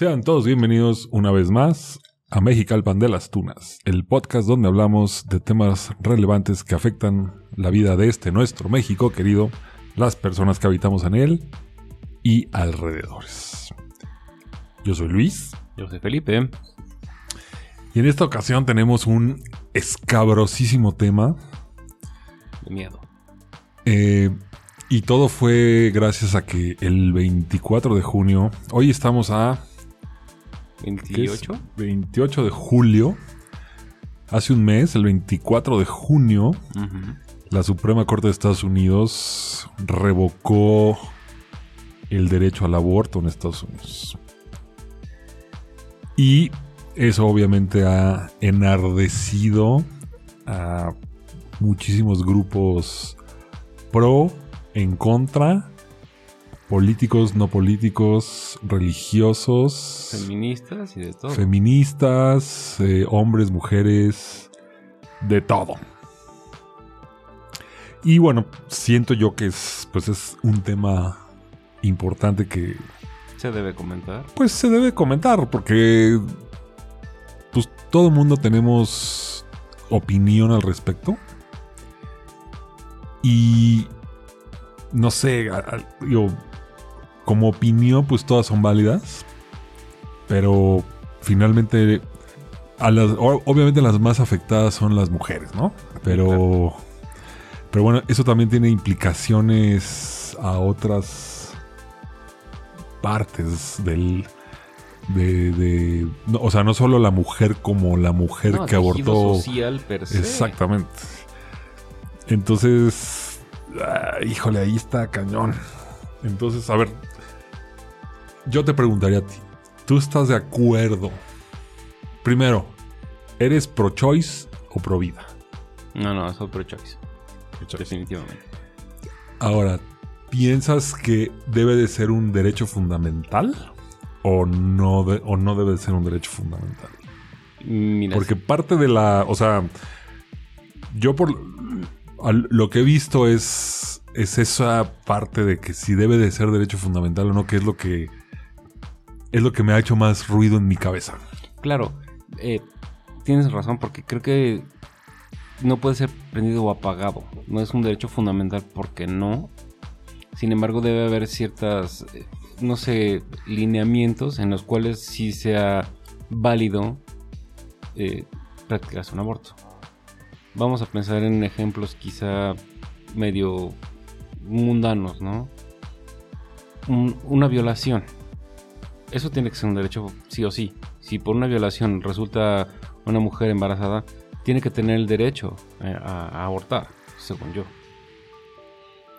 Sean todos bienvenidos una vez más a Mexicalpan de las Tunas, el podcast donde hablamos de temas relevantes que afectan la vida de este nuestro México querido, las personas que habitamos en él y alrededores. Yo soy Luis. Yo soy Felipe. Y en esta ocasión tenemos un escabrosísimo tema. De miedo. Eh, y todo fue gracias a que el 24 de junio, hoy estamos a... ¿28? 28 de julio. Hace un mes, el 24 de junio, la Suprema Corte de Estados Unidos revocó el derecho al aborto en Estados Unidos. Y eso obviamente ha enardecido a muchísimos grupos pro, en contra, políticos, no políticos, religiosos, Feministas y de todo. feministas, eh, hombres, mujeres, de todo. Y bueno, siento yo que es, pues es un tema importante que Se debe comentar. pues se debe comentar porque pues todo el mundo tenemos opinión al respecto. Y no sé, digo, como opinión pues todas son válidas, pero finalmente a las o- obviamente las más afectadas son las mujeres, ¿no? Pero pero bueno, eso también tiene implicaciones a otras partes del de, de- no, o sea, no solo la mujer como la mujer No, que abortó. social per se. Exactamente. Entonces, ah, híjole, ahí está cañón. Entonces, a ver, yo te preguntaría a ti, ¿tú estás de acuerdo? Primero, ¿eres pro-choice o pro-vida? No, no, eso es pro choice. Definitivamente. Ahora, ¿piensas que debe de ser un derecho fundamental o no, de- o no debe de ser un derecho fundamental? Mira, Porque parte de la. O sea. Yo por. lo que he visto es. Es esa parte de que si debe de ser derecho fundamental o no, que es lo que. Es lo que me ha hecho más ruido en mi cabeza. claro, eh, tienes razón, porque creo que no puede ser prendido o apagado. No es un derecho fundamental porque no. Sin embargo, debe haber ciertas, eh, no sé, lineamientos en los cuales sí sea válido eh, practicarse un aborto. Vamos a pensar en ejemplos quizá medio mundanos, ¿no? Un- una violación. Eso tiene que ser un derecho sí o sí. Si por una violación resulta una mujer embarazada, tiene que tener el derecho eh, a, abortar, según yo.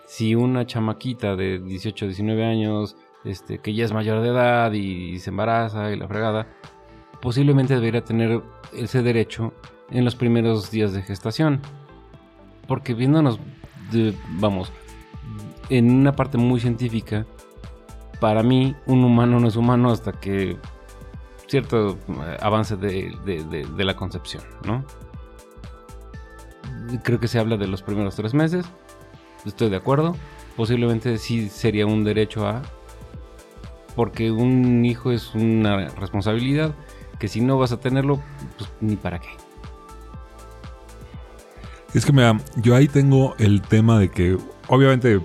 Si una chamaquita de 18, 19 años, este, que ya es mayor de edad y, se embaraza y la fregada, posiblemente debería tener ese derecho en los primeros días de gestación. Porque viéndonos, vamos, en una parte muy científica, para mí un humano no es humano hasta que cierto eh, avance de, la concepción, ¿no? Creo que se habla de los primeros tres meses, estoy de acuerdo, posiblemente sí sería un derecho a, porque un hijo es una responsabilidad que si no vas a tenerlo, pues ni para qué. Es que mira, yo ahí tengo el tema de que, obviamente,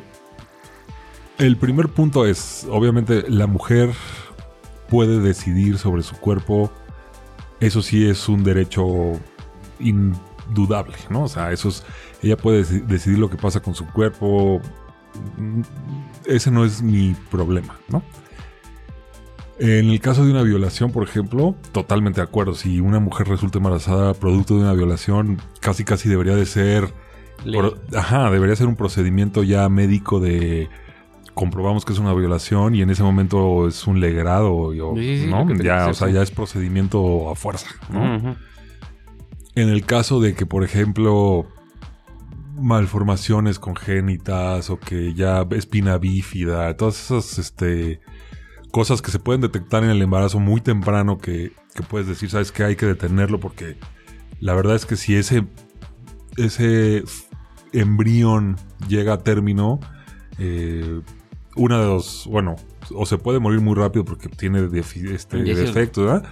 el primer punto es, obviamente, la mujer puede decidir sobre su cuerpo. Eso sí es un derecho indudable, ¿no? O sea, eso es, ella puede deci- decidir lo que pasa con su cuerpo. Ese no es mi problema, ¿no? En el caso de una violación, por ejemplo, totalmente de acuerdo. Si una mujer resulta embarazada producto de una violación, casi casi debería de ser... Ajá, debería ser un procedimiento ya médico de... Comprobamos que es una violación y en ese momento es un legrado, o- Sí, sí, Ya, o sea, ya es procedimiento a fuerza. En el caso de que, por ejemplo, malformaciones congénitas o que ya espina bífida, todas esas este, cosas que se pueden detectar en el embarazo muy temprano que, que puedes decir, sabes que hay que detenerlo porque la verdad es que si ese, ese embrión llega a término, eh, una de dos, bueno, o se puede morir muy rápido porque tiene este defecto, ¿verdad?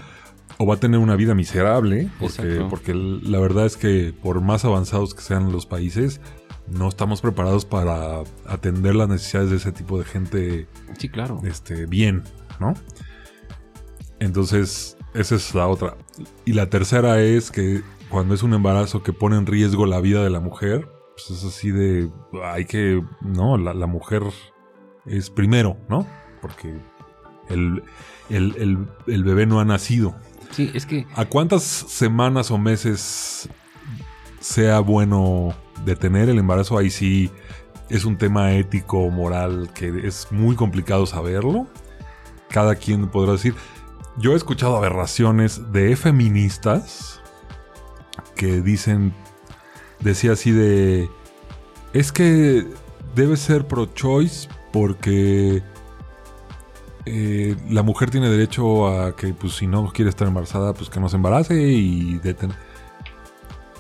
O va a tener una vida miserable, porque, porque la verdad es que por más avanzados que sean los países, no estamos preparados para atender las necesidades de ese tipo de gente Sí, claro. este, bien, ¿no? Entonces, esa es la otra. Y la tercera es que cuando es un embarazo que pone en riesgo la vida de la mujer, pues es así de, hay que, no, la, la mujer es primero, ¿no? Porque el, el- el- el bebé no ha nacido. Sí, es que ¿A cuántas semanas o meses sea bueno detener el embarazo? Ahí sí es un tema ético, moral, que es muy complicado saberlo. Cada quien podrá decir. Yo he escuchado aberraciones de feministas que dicen, decía así de, es que debe ser pro-choice porque eh, la mujer tiene derecho a que, pues, si no quiere estar embarazada, pues que no se embarace y deten-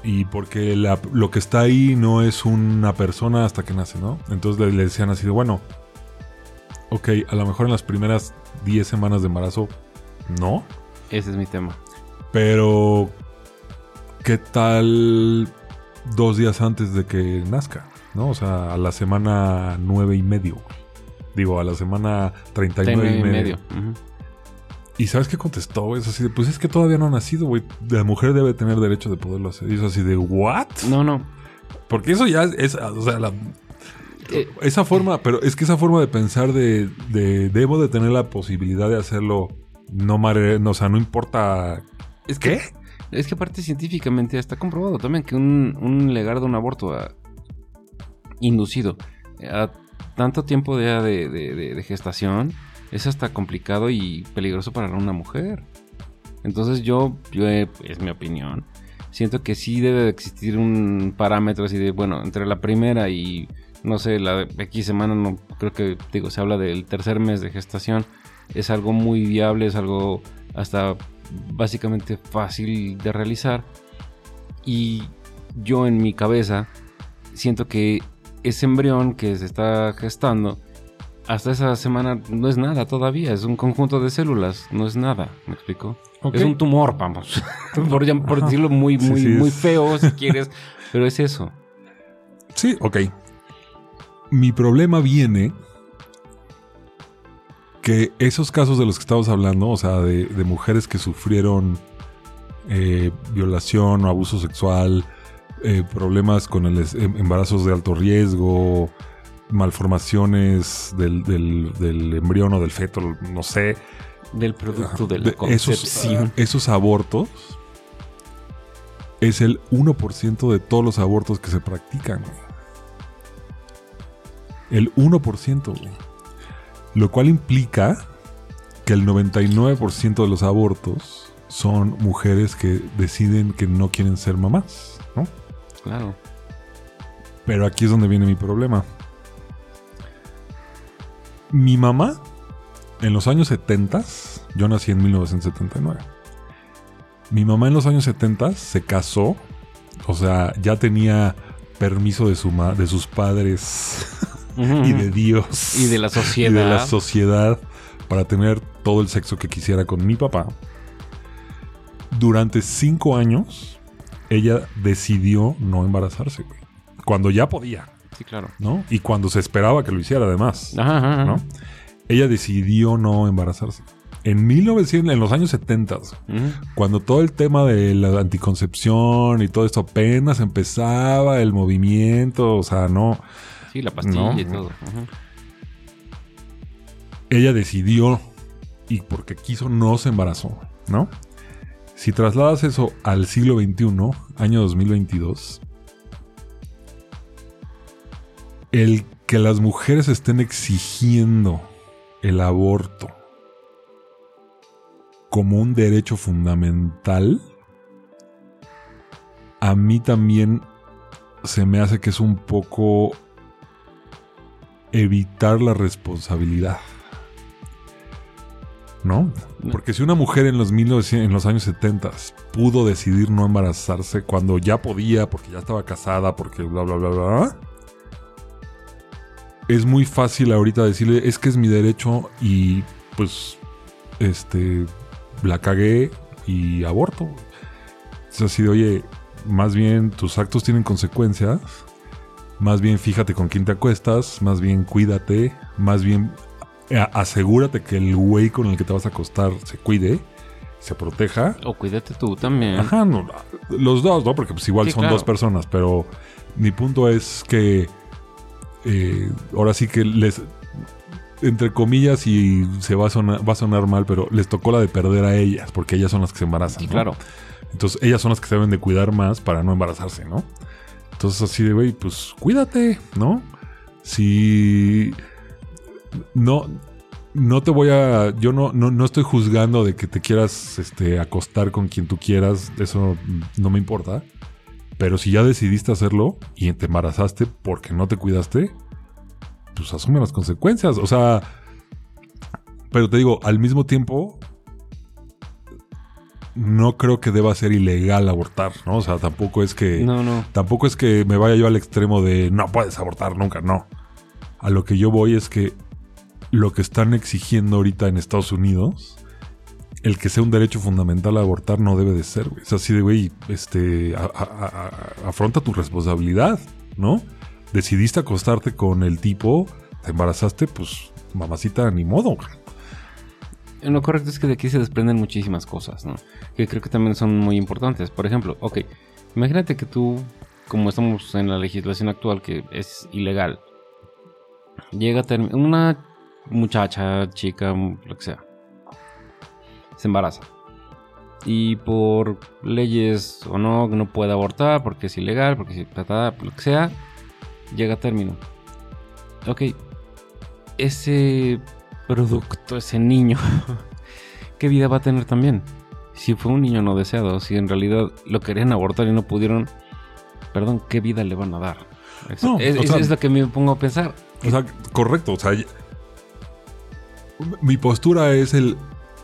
Y porque la- lo que está ahí no es una persona hasta que nace, ¿no? Entonces le, le decían así de, bueno, ok, a lo mejor en las primeras 10 semanas de embarazo, no. ese es mi tema. Pero, ¿qué tal dos días antes de que nazca? ¿No? O sea, a la semana nueve y medio. Digo, a la semana 39 Tengo y medio. Ujú. ¿Y sabes qué contestó? güey? Es así de, pues es que todavía no ha nacido, güey. La mujer debe tener derecho de poderlo hacer. Y eso así de, ¿what? No, no. Porque eso ya es, es- o sea, la- Eh, esa forma, pero es que esa forma de pensar de, de debo de tener la posibilidad de hacerlo, no, mare- no o sea, no importa es que, Es que aparte científicamente está comprobado también que un, un legar de un aborto ah, inducido a tanto tiempo de, de- gestación es hasta complicado y peligroso para una mujer. Entonces yo, yo eh, es mi opinión, siento que sí debe de existir un parámetro así de, bueno, entre la primera y, no sé, la X semana, no creo que, digo, se habla del tercer mes de gestación, es algo muy viable, es algo hasta básicamente fácil de realizar. Y yo en mi cabeza siento que ese embrión que se está gestando, hasta esa semana no es nada todavía, es un conjunto de células, no es nada, ¿me explico? Es un tumor, vamos, por, decirlo muy, muy, sí, muy feo si quieres, pero es eso. Sí, ok. Mi problema viene que esos casos de los que estamos hablando, o sea, de, de mujeres que sufrieron eh, violación o abuso sexual, eh, problemas con el em- embarazos de alto riesgo, malformaciones del, del, del embrión o del feto, no sé, Del producto Ajá. de la esos, concepción. esos abortos es el 1% de todos los abortos que se practican. El 1%. güey. Lo cual implica que el 99% de los abortos son mujeres que deciden que no quieren ser mamás. ¿no? Claro. Pero aquí es donde viene mi problema. Mi mamá, en los años 70, yo nací en 1979. Mi mamá en los años 70 se casó, o sea, ya tenía permiso de, su ma- de sus padres y de Dios. Y de la y sociedad. de la sociedad para tener todo el sexo que quisiera con mi papá. Durante cinco años, ella decidió no embarazarse, güey. Cuando ya podía, Sí, claro. ¿no? Y cuando se esperaba que lo hiciera, además, Ajá, ajá, ajá. ¿no? Ella decidió no embarazarse. En 1900, en los años 70, Ujú. cuando todo el tema de la anticoncepción y todo esto apenas empezaba, el movimiento, o sea, no, Sí, la pastilla No. y todo. Ella decidió y porque quiso no se embarazó, ¿no? Si trasladas eso al siglo XXI, año 2022, el que las mujeres estén exigiendo el aborto como un derecho fundamental, a mí también se me hace que es un poco evitar la responsabilidad. ¿No? Porque si una mujer en los, 1900 en los años 70 pudo decidir no embarazarse cuando ya podía, porque ya estaba casada, porque bla, bla, bla, bla, es muy fácil ahorita decirle, es que es mi derecho y pues, este, la cagué y aborto. Es así de, oye, más bien tus actos tienen consecuencias, más bien fíjate con quién te acuestas, más bien cuídate, más bien asegúrate que el güey con el que te vas a acostar se cuide, se proteja. O cuídate tú también. Ajá, no, los dos, ¿no? Porque pues igual Sí, son claro. dos personas, pero mi punto es que eh, ahora sí que les, entre comillas, y se va a, sonar, va a sonar mal, pero les tocó la de perder a ellas, porque ellas son las que se embarazan. Sí, ¿no? claro. Entonces ellas son las que se deben de cuidar más para no embarazarse, ¿no? Entonces así de, güey, pues cuídate, ¿no? Si no, no te voy a, yo no, no, no estoy juzgando de que te quieras este, acostar con quien tú quieras, eso no me importa. Pero si ya decidiste hacerlo y te embarazaste porque no te cuidaste, pues asume las consecuencias. O sea, pero te digo, al mismo tiempo, no creo que deba ser ilegal abortar, ¿no? O sea, tampoco es que... No, no. Tampoco es que me vaya yo al extremo de no puedes abortar nunca, no. A lo que yo voy es que lo que están exigiendo ahorita en Estados Unidos, el que sea un derecho fundamental a abortar no debe de ser, güey. Es así de, güey, este, afronta tu responsabilidad, ¿no? Decidiste acostarte con el tipo, te embarazaste, pues, mamacita, ni modo. Lo correcto es que de aquí se desprenden muchísimas cosas, ¿no? Que creo que también son muy importantes. Por ejemplo, ok, imagínate que tú, como estamos en la legislación actual que es ilegal, llega a una muchacha, chica, lo que sea, se embaraza. Y por leyes o no, no puede abortar porque es ilegal, porque si ta, ta, lo que sea, llega a término. Ok, ese producto, ese niño, ¿qué vida va a tener también? Si fue un niño no deseado, si en realidad lo querían abortar y no pudieron, perdón, ¿qué vida le van a dar? No, es, o es- sea- es lo que me pongo a pensar. O sea, correcto. O sea, mi postura es el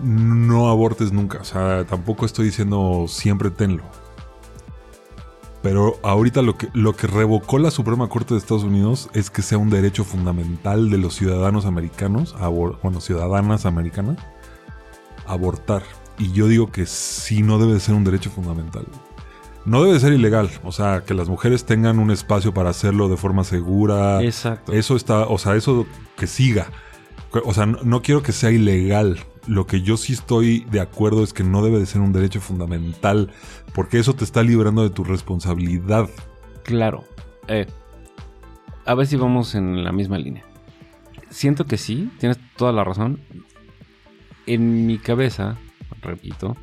no abortes nunca. O sea, tampoco estoy diciendo siempre tenlo. Pero ahorita lo que, lo que revocó la Suprema Corte de Estados Unidos es que sea un derecho fundamental de los ciudadanos americanos, bueno, ciudadanas americanas, abortar. Y yo digo que sí no debe de ser un derecho fundamental. No debe de ser ilegal. O sea, que las mujeres tengan un espacio para hacerlo de forma segura. Exacto. Eso está, o sea, eso que siga. O sea, no, quiero que sea ilegal. Lo que yo sí estoy de acuerdo es que no debe de ser un derecho fundamental, porque eso te está librando de tu responsabilidad. Claro. Eh, a ver si vamos en la misma línea. Siento que sí, tienes toda la razón. En mi cabeza, repito,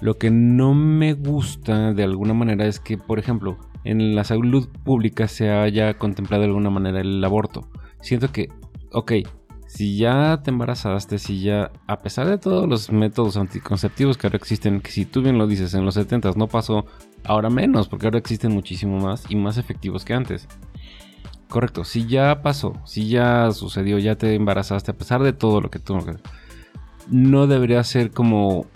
lo que no me gusta de alguna manera es que, por ejemplo, en la salud pública se haya contemplado de alguna manera el aborto. Siento que, ok, si ya te embarazaste, si ya, a pesar de todos los métodos anticonceptivos que ahora existen, que si tú bien lo dices, en los 70 no pasó, ahora menos, porque ahora existen muchísimo más y más efectivos que antes. Correcto, si ya pasó, si ya sucedió, ya te embarazaste, a pesar de todo lo que tú... No debería ser como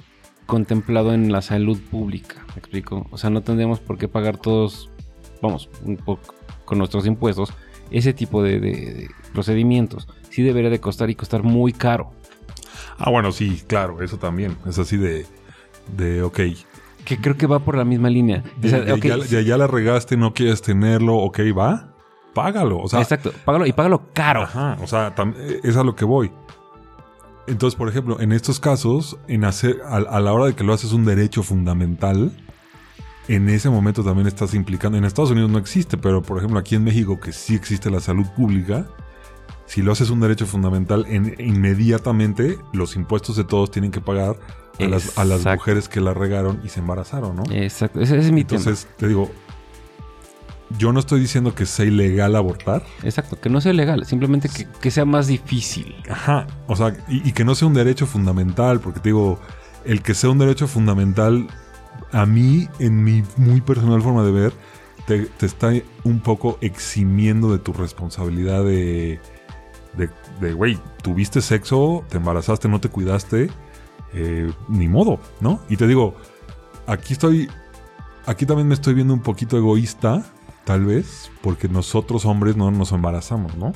contemplado en la salud pública, ¿me explico? O sea, no tendríamos por qué pagar todos, vamos, con nuestros impuestos, ese tipo de procedimientos. Sí debería de costar y costar muy caro. Ah, bueno, sí, claro, eso también. Es así de, de ok. Que creo que va por la misma línea. O sea, Ya, ya- ya- la regaste, no quieres tenerlo, ok, va, págalo. O sea, exacto, págalo y págalo caro. Ajá, o sea, es a lo que voy. Entonces, por ejemplo, en estos casos, en hacer, a, a la hora de que lo haces un derecho fundamental, en ese momento también estás implicando. En Estados Unidos no existe, pero por ejemplo, aquí en México, que sí existe la salud pública, si lo haces un derecho fundamental, en- inmediatamente los impuestos de todos tienen que pagar a las, a las mujeres que la regaron y se embarazaron, ¿no? Exacto, ese, es mi Entonces, te digo, yo no estoy diciendo que sea ilegal abortar. Exacto, que no sea legal, simplemente que, que sea más difícil. Ajá, o sea, y, y que no sea un derecho fundamental, porque te digo, el que sea un derecho fundamental, a mí, en mi muy personal forma de ver, te, te está un poco eximiendo de tu responsabilidad de, de, güey, tuviste sexo, te embarazaste, no te cuidaste, eh, ni modo, ¿no? Y te digo, aquí estoy, aquí también me estoy viendo un poquito egoísta, tal vez, porque nosotros hombres no nos embarazamos, ¿no?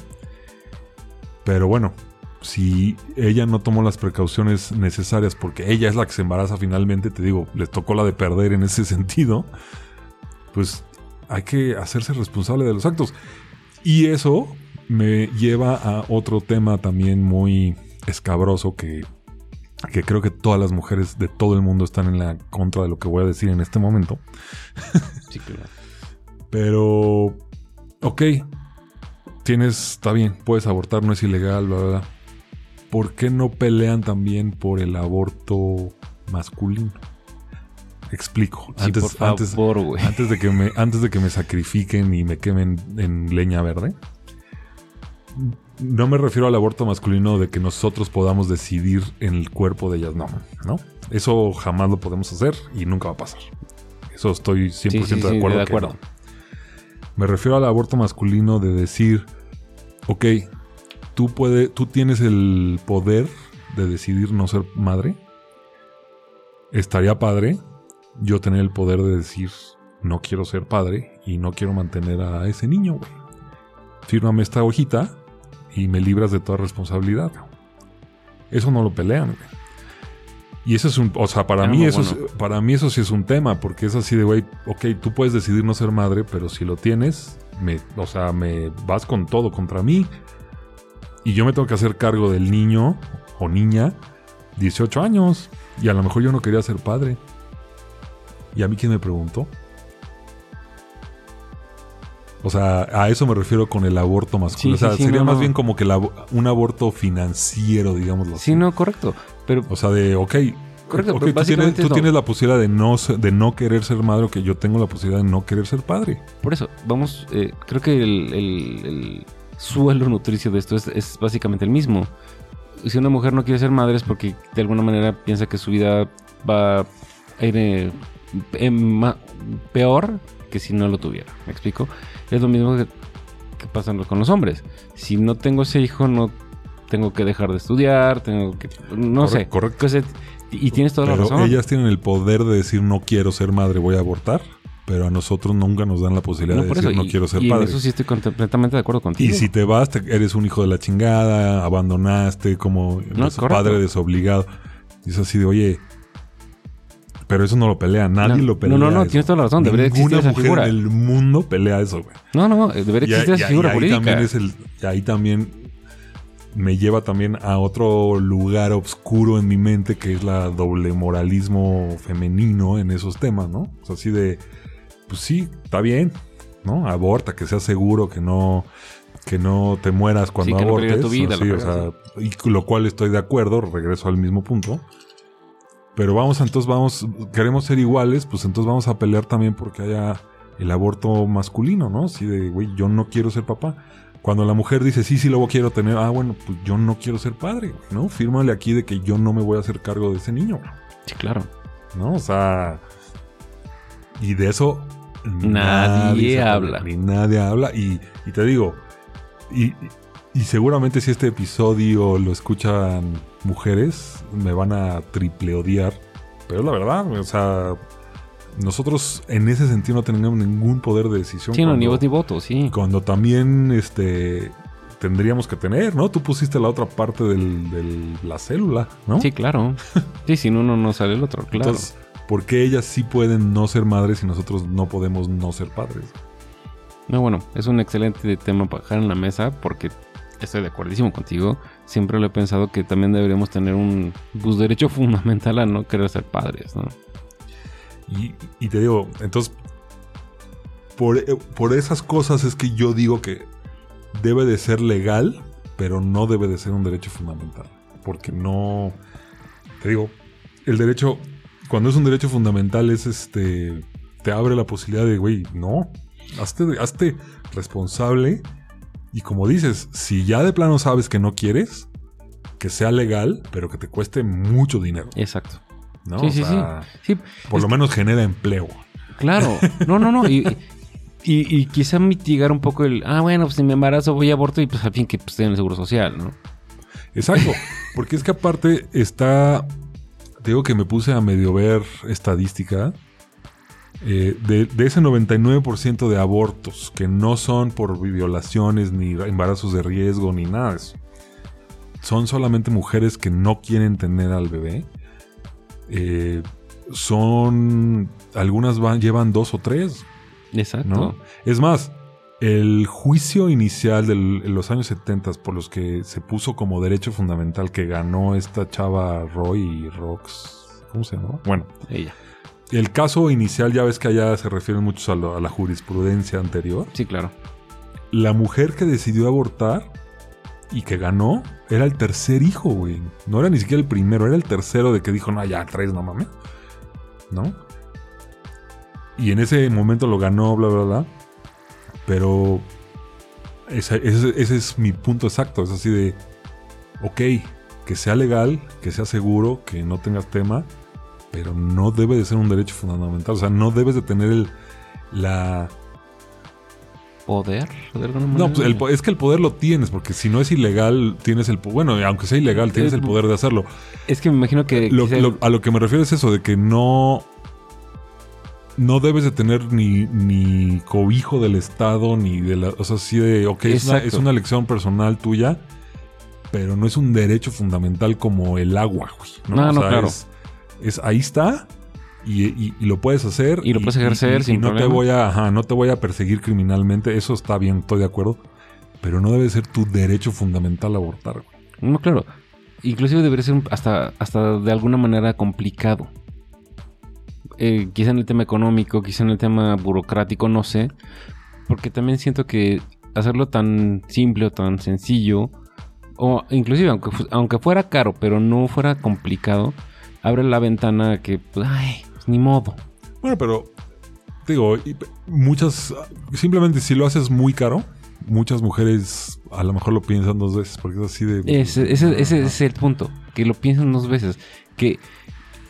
Pero bueno, si ella no tomó las precauciones necesarias porque ella es la que se embaraza finalmente, te digo, les tocó la de perder en ese sentido, pues hay que hacerse responsable de los actos. Y eso me lleva a otro tema también muy escabroso que, que creo que todas las mujeres de todo el mundo están en la contra de lo que voy a decir en este momento. Sí, claro. Pero, ok, tienes, está bien, puedes abortar, no es ilegal, bla, bla, bla. ¿Por qué no pelean también por el aborto masculino? Explico. Sí, antes, por favor, antes de que me, antes de que me sacrifiquen y me quemen en leña verde. No me refiero al aborto masculino de que nosotros podamos decidir en el cuerpo de ellas, no, ¿no? Eso jamás lo podemos hacer y nunca va a pasar. Eso estoy 100% Sí, sí, sí, de acuerdo. de que acuerdo. no. Me refiero al aborto masculino de decir, ok, tú, puede, tú tienes el poder de decidir no ser madre. Estaría padre yo tener el poder de decir, no quiero ser padre y no quiero mantener a ese niño, güey. Fírmame esta hojita y me libras de toda responsabilidad. Eso no lo pelean, güey. Y eso es un, o sea, para mí eso es- para mí eso sí es un tema, porque es así de, güey, ok, tú puedes decidir no ser madre, pero si lo tienes, me, o sea, me vas con todo contra mí. Y yo me tengo que hacer cargo del niño o niña, 18 años, y a lo mejor yo no quería ser padre. ¿Y a mí quién me preguntó? O sea, a eso me refiero con el aborto masculino. Sí, o sea, sí, sería no, más no. bien como que la- un aborto financiero, digámoslo así. Sí, no, correcto. Pero O sea, de, ok, Correcto, ok, pero tú, tienes, tú no. tienes la posibilidad de no, de no querer ser madre o que yo tengo la posibilidad de no querer ser padre. por eso, vamos, eh, creo que el, el- el suelo nutricio de esto es, es básicamente el mismo. Si una mujer no quiere ser madre es porque de alguna manera piensa que su vida va a ir eh, en peor que si no lo tuviera. ¿Me explico? Es lo mismo que, que pasa con los hombres. Si no tengo ese hijo, no tengo que dejar de estudiar, tengo que... No sé. Correcto, y tienes toda la Pero razón. ellas tienen el poder de decir no quiero ser madre, voy a abortar. Pero a nosotros nunca nos dan la posibilidad No, de decir eso, no y- quiero ser y en padre. eso sí estoy completamente de acuerdo contigo. Y si te vas, te- eres un hijo de la chingada, abandonaste como No, padre desobligado. Y es así de, oye, pero eso no lo pelea, nadie No, lo pelea. no, no, no, eso. tienes toda la razón, debería existir Ninguna esa mujer figura. en el mundo pelea eso, güey. No, no, debería existir y- esa y figura ahí política. también es el, y ahí también me lleva también a otro lugar oscuro en mi mente que es la doble moralismo femenino en esos temas, ¿no? O sea, así de, pues sí, está bien, ¿no? Aborta, que sea seguro, que no, que no te mueras cuando Sí, que no abortes. tu vida, así, o sea, y lo cual estoy de acuerdo, regreso al mismo punto. Pero vamos, entonces vamos, queremos ser iguales, pues entonces vamos a pelear también porque haya el aborto masculino, ¿no? Así de, güey, yo no quiero ser papá. Cuando la mujer dice, sí, sí, lo quiero tener, ah, bueno, pues yo no quiero ser padre, ¿no? Fírmale aquí de que yo no me voy a hacer cargo de ese niño, Sí, claro. ¿no? O sea, y de eso Nadie se habla. Ni nadie habla. Y, y te digo, y, y seguramente si este episodio lo escuchan mujeres, me van a triple odiar. Pero la verdad, o sea, nosotros en ese sentido no tenemos ningún poder de decisión. Sí, no, ni voz ni voto, sí. cuando también este tendríamos que tener, ¿no? Tú pusiste la otra parte del- de la célula, ¿no? Sí, claro. Sí, sin uno no sale el otro, claro. Entonces, ¿por qué ellas sí pueden no ser madres y nosotros no podemos no ser padres? No, bueno, es un excelente tema para dejar en la mesa porque estoy de acuerdísimo contigo. Siempre lo he pensado que también deberíamos tener un derecho fundamental a no querer ser padres, ¿no? Y, y te digo, entonces, por, eh, por esas cosas es que yo digo que debe de ser legal, pero no debe de ser un derecho fundamental. Porque no, te digo, el derecho, cuando es un derecho fundamental es este, te abre la posibilidad de, güey, no, hazte, hazte responsable. Y como dices, si ya de plano sabes que no quieres, que sea legal, pero que te cueste mucho dinero. Exacto. ¿no? Sí, O sí, sea, Sí, Por es lo menos genera empleo. Claro, no, no, no. Y, y, y quizá mitigar un poco el, ah, bueno, pues si me embarazo voy a aborto y pues al fin que pues, tengan el seguro social, ¿no? Exacto. Porque es que aparte está. te Digo que me puse a medio ver estadística. Eh, de, de ese 99% de abortos que no son por violaciones ni embarazos de riesgo ni nada de eso. son solamente mujeres que no quieren tener al bebé. Eh, son. Algunas van, llevan dos o tres. Exacto. ¿no? Es más, el juicio inicial de los años 70 por los que se puso como derecho fundamental que ganó esta chava Roy Rox. ¿Cómo se llama? Bueno, Ella. El caso inicial ya ves que allá se refieren muchos a, lo- a la jurisprudencia anterior. Sí, claro. La mujer que decidió abortar y que ganó era el tercer hijo, güey. No era ni siquiera el primero, era el tercero de que dijo, no, ya, tres, no mames. ¿No? Y en ese momento lo ganó, bla, bla, bla. Pero ese, ese- ese es mi punto exacto. Es así de, ok, que sea legal, que sea seguro, que no tengas tema, pero no debe de ser un derecho fundamental. O sea, no debes de tener el, la... ¿Poder? De alguna manera. No, pues el es que el poder lo tienes, porque si no es ilegal, tienes el... Bueno, aunque sea ilegal, tienes el poder de hacerlo. Es que me imagino que. Lo- quizá- lo- a lo que me refiero es eso, de que no... No debes de tener ni, ni cobijo del Estado, ni de la... O sea, sí de... Ok, es una, es una elección personal tuya, pero no es un derecho fundamental como el agua, güey. No, No, O no, sea, claro. Es, es- ahí está y, y- y lo puedes hacer. Y lo puedes ejercer sin no te voy a, ajá, no te voy a perseguir criminalmente. Eso está bien, estoy de acuerdo. Pero no debe ser tu derecho fundamental abortar. No, claro. Inclusive debería ser hasta, hasta de alguna manera complicado. Eh, quizá en el tema económico, quizá en el tema burocrático, no sé. Porque también siento que hacerlo tan simple o tan sencillo, o inclusive aunque, aunque fuera caro, pero no fuera complicado, abre la ventana que, pues, ay, pues, ni modo. Bueno, pero digo, muchas, simplemente si lo haces muy caro, muchas mujeres a lo mejor lo piensan dos veces porque es así de... Ese, ese- es el punto. Que lo piensen dos veces. Que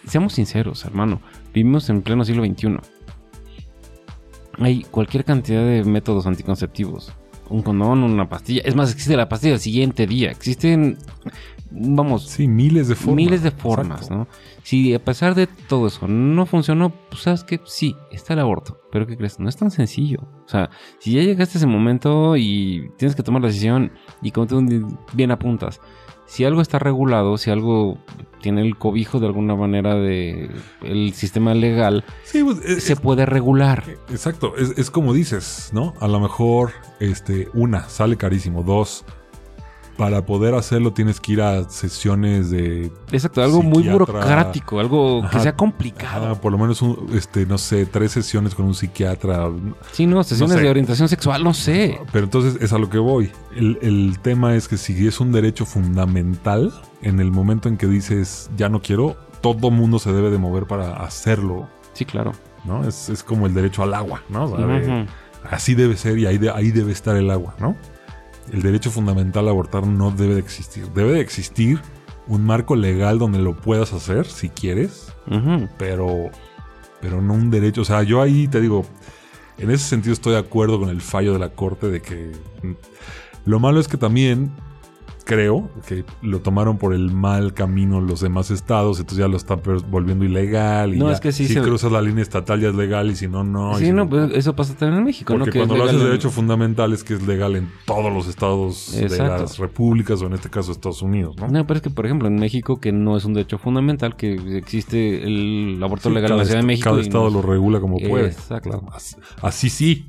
seamos sinceros, hermano. Vivimos en pleno siglo XXI. Hay cualquier cantidad de métodos anticonceptivos. Un condón, una pastilla. Es más, existe la pastilla del siguiente día. Existen, vamos, Sí, miles de formas. miles de formas, Exacto. ¿no? Si a pesar de todo eso no funcionó, pues sabes que sí, está el aborto. Pero ¿qué crees? No es tan sencillo. O sea, si ya llegaste a ese momento y tienes que tomar la decisión y como tú bien apuntas, si algo está regulado, si algo tiene el cobijo de alguna manera de el sistema legal, Sí, pues, es- se puede regular. Exacto, es, es como dices, ¿no? A lo mejor, este, una, sale carísimo. Dos, para poder hacerlo tienes que ir a sesiones de... Exacto, algo muy burocrático, algo que sea complicado. ajá, por lo menos, un, este, no sé, tres sesiones con un psiquiatra. Sí, no, sesiones No sé. de orientación sexual, no sé. Pero entonces es a lo que voy. El, el tema es que si es un derecho fundamental, en el momento en que dices, ya no quiero, todo mundo se debe de mover para hacerlo, Sí, claro. ¿no? Es, es como el derecho al agua, ¿no? O sea, de- Ujú. Así debe ser y ahí, de- ahí debe estar el agua, ¿no? El derecho fundamental a abortar no debe de existir. Debe de existir un marco legal donde lo puedas hacer si quieres, pero, pero no un derecho. O sea, yo ahí te digo, en ese sentido estoy de acuerdo con el fallo de la corte de que lo malo es que también creo que lo tomaron por el mal camino los demás estados, entonces ya lo están volviendo ilegal y No, ya, es que sí si se- cruzas la línea estatal ya es legal y si no, no. sí, si no, pues eso pasa también en México, porque ¿no? Que cuando lo haces en- derecho fundamental es que es legal en todos los estados de las repúblicas o en este caso Estados Unidos, ¿no? No, pero es que, por ejemplo, en México, que no es un derecho fundamental, que existe el aborto Sí, legal en cada la Ciudad de est- México. Cada y estado no- lo regula como puede. Exacto. Así sí.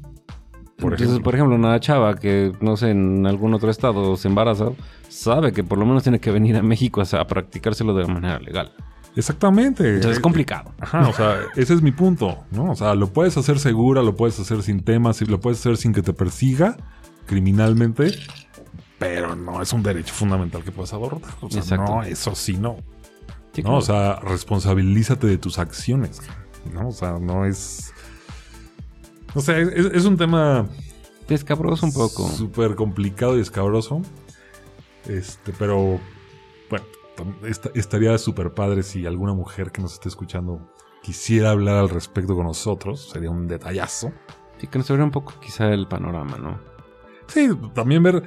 Por Entonces, ejemplo. por ejemplo, una chava que, no sé, en algún otro estado se embaraza, sabe que por lo menos tiene que venir a México a, a practicárselo de manera legal. Exactamente. Entonces es Eh, complicado. Ajá, o sea, ese es mi punto, ¿no? O sea, lo puedes hacer segura, lo puedes hacer sin temas, lo puedes hacer sin que te persiga criminalmente, pero no es un derecho fundamental que puedas abortar. O sea, Exacto. no, eso sí no. Sí, ¿no? claro. O sea, responsabilízate de tus acciones. ¿no? O sea, no es. O sea, es, es un tema Te escabroso un poco. súper complicado y escabroso. Este, pero bueno, estaría súper padre si alguna mujer que nos esté escuchando quisiera hablar al respecto con nosotros. Sería un detallazo. Sí, que nos abre un poco quizá el panorama, ¿no? Sí, también ver,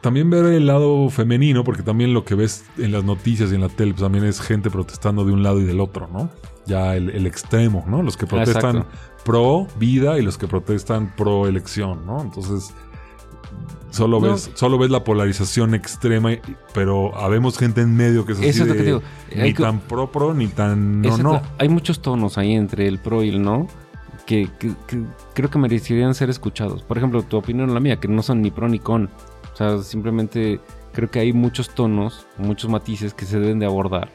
también ver el lado femenino, porque también lo que ves en las noticias y en la tele, pues también es gente protestando de un lado y del otro, ¿no? Ya el, el extremo, ¿no? Los que protestan Exacto. pro vida y los que protestan pro elección, ¿no? Entonces, Solo No. ves, solo ves la polarización extrema, pero habemos gente en medio que es así Eso es lo que de digo. ni Hay que- tan pro pro ni tan no Exacto. no. Hay muchos tonos ahí entre el pro y el no que, que- que creo que merecerían ser escuchados. Por ejemplo, tu opinión o la mía, que no son ni pro ni con. O sea, simplemente creo que hay muchos tonos, muchos matices que se deben de abordar.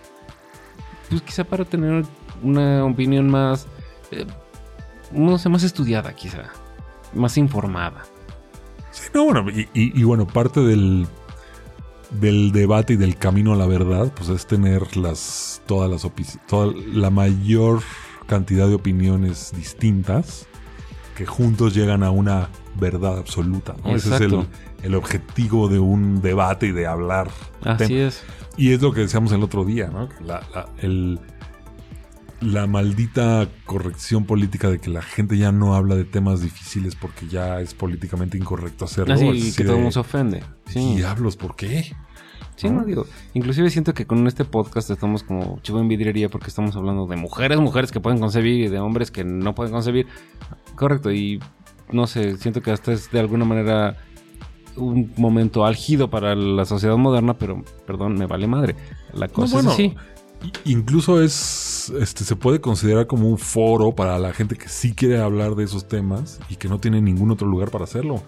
Pues quizá para tener una opinión más, eh, no sé, más estudiada quizá, más informada. Sí, no, bueno, y, y- y bueno, parte del, del debate y del camino a la verdad, pues es tener las todas las toda la mayor cantidad de opiniones distintas que juntos llegan a una verdad absoluta. ¿no? Ese es el, Exacto. El objetivo de un debate y de hablar. Así es. Y es lo que decíamos el otro día, ¿no? Que La, la- el- la maldita corrección política de que la gente ya no habla de temas difíciles porque ya es políticamente incorrecto hacerlo. Así así que todo el mundo se ofende. Sí. Diablos, ¿por qué? Sí, no digo. Inclusive siento que con este podcast estamos como chivo en vidriería porque estamos hablando de mujeres, mujeres que pueden concebir y de hombres que no pueden concebir. Correcto, y no sé, siento que hasta es de alguna manera un momento álgido para la sociedad moderna, pero perdón, me vale madre. La cosa bueno, es así. Incluso es, este, se puede considerar como un foro para la gente que sí quiere hablar de esos temas y que no tiene ningún otro lugar para hacerlo.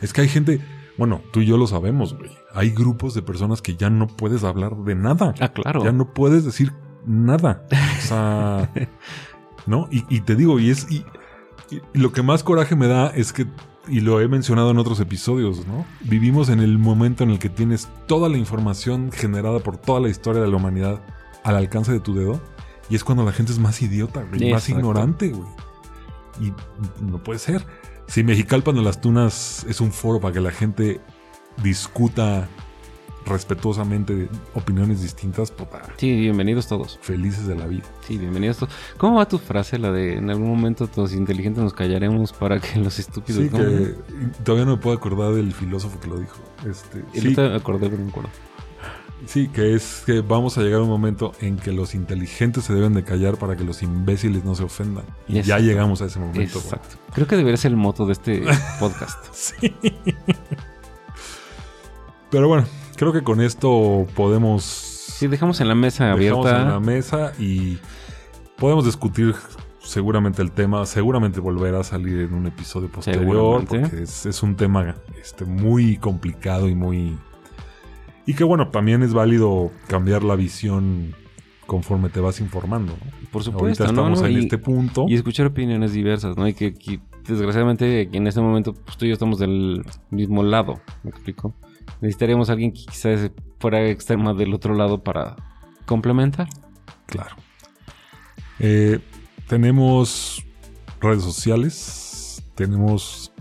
Es que hay gente, bueno, tú y yo lo sabemos, güey. Hay grupos de personas que ya no puedes hablar de nada. Ah, claro. Ya no puedes decir nada. O sea, ¿no? Y, y te digo, y es. Y, y lo que más coraje me da es que, y lo he mencionado en otros episodios, ¿no? Vivimos en el momento en el que tienes toda la información generada por toda la historia de la humanidad al alcance de tu dedo. Y es cuando la gente es más idiota, güey, más ignorante, güey. Y no puede ser. Si Mexicalpan de las Tunas es un foro para que la gente discuta respetuosamente opiniones distintas, puta, Sí, bienvenidos todos. felices de la vida. Sí, bienvenidos todos. ¿Cómo va tu frase, la de en algún momento los inteligentes nos callaremos para que los estúpidos Sí, que todavía no me puedo acordar del filósofo que lo dijo. Este, Y sí, te acordé, pero no me acuerdo. sí, que es que vamos a llegar a un momento en que los inteligentes se deben de callar para que los imbéciles no se ofendan. Y ya llegamos a ese momento. Exacto. Creo que debería ser el moto de este podcast. Sí. Pero bueno, creo que con esto podemos Sí, dejamos en la mesa dejamos abierta. en la mesa y podemos discutir seguramente el tema. Seguramente volverá a salir en un episodio posterior porque es, es un tema este, muy complicado y muy... Y que bueno, también es válido cambiar la visión conforme te vas informando. ¿no? Por supuesto, Ahorita estamos ¿no? en Y- este punto. Y escuchar opiniones diversas, ¿no? Y que, que, desgraciadamente en este momento pues, tú y yo estamos del mismo lado, ¿me explico? Necesitaríamos a alguien que quizás fuera extrema del otro lado para complementar. Claro. Eh, tenemos redes sociales. Tenemos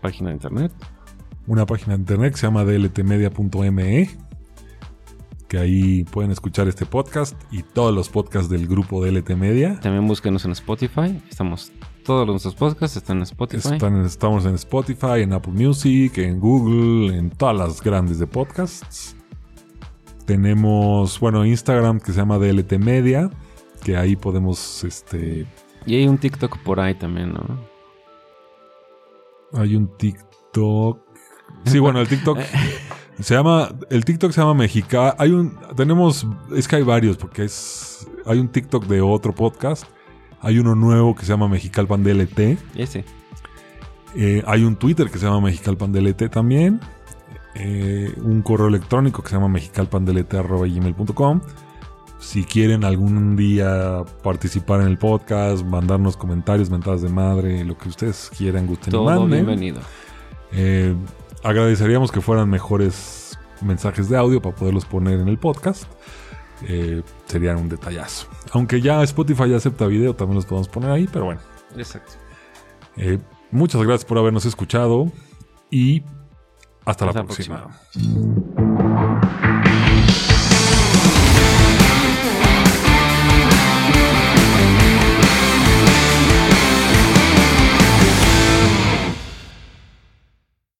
Página de internet. una página de internet que se llama dltmedia.me. Que ahí pueden escuchar este podcast y todos los podcasts del grupo DLT Media. También búsquenos en Spotify. Estamos, todos nuestros podcasts están en Spotify. Están estamos en Spotify, en Apple Music, en Google, en todas las grandes de podcasts. Tenemos, bueno, Instagram que se llama DLT Media, que ahí podemos, este, Y hay un TikTok por ahí también, ¿no? hay un TikTok. Sí, bueno, el TikTok se llama, el TikTok se llama Mexica. Hay un, tenemos, es que hay varios, porque es, hay un TikTok de otro podcast. Hay uno nuevo que se llama Mexicalpan DLT. Ese. Eh, hay un Twitter que se llama Mexicalpandelete también. Eh, un correo electrónico que se llama mexicalpandelete.gmail.com. Si quieren algún día participar en el podcast, mandarnos comentarios, mentadas de madre, lo que ustedes quieran, gusten y Todo manden. bienvenido. Eh, agradeceríamos que fueran mejores mensajes de audio para poderlos poner en el podcast. Eh, serían un detallazo. Aunque ya Spotify ya acepta video, también los podemos poner ahí, pero bueno. Exacto. Eh, muchas gracias por habernos escuchado y hasta, Hasta la próxima.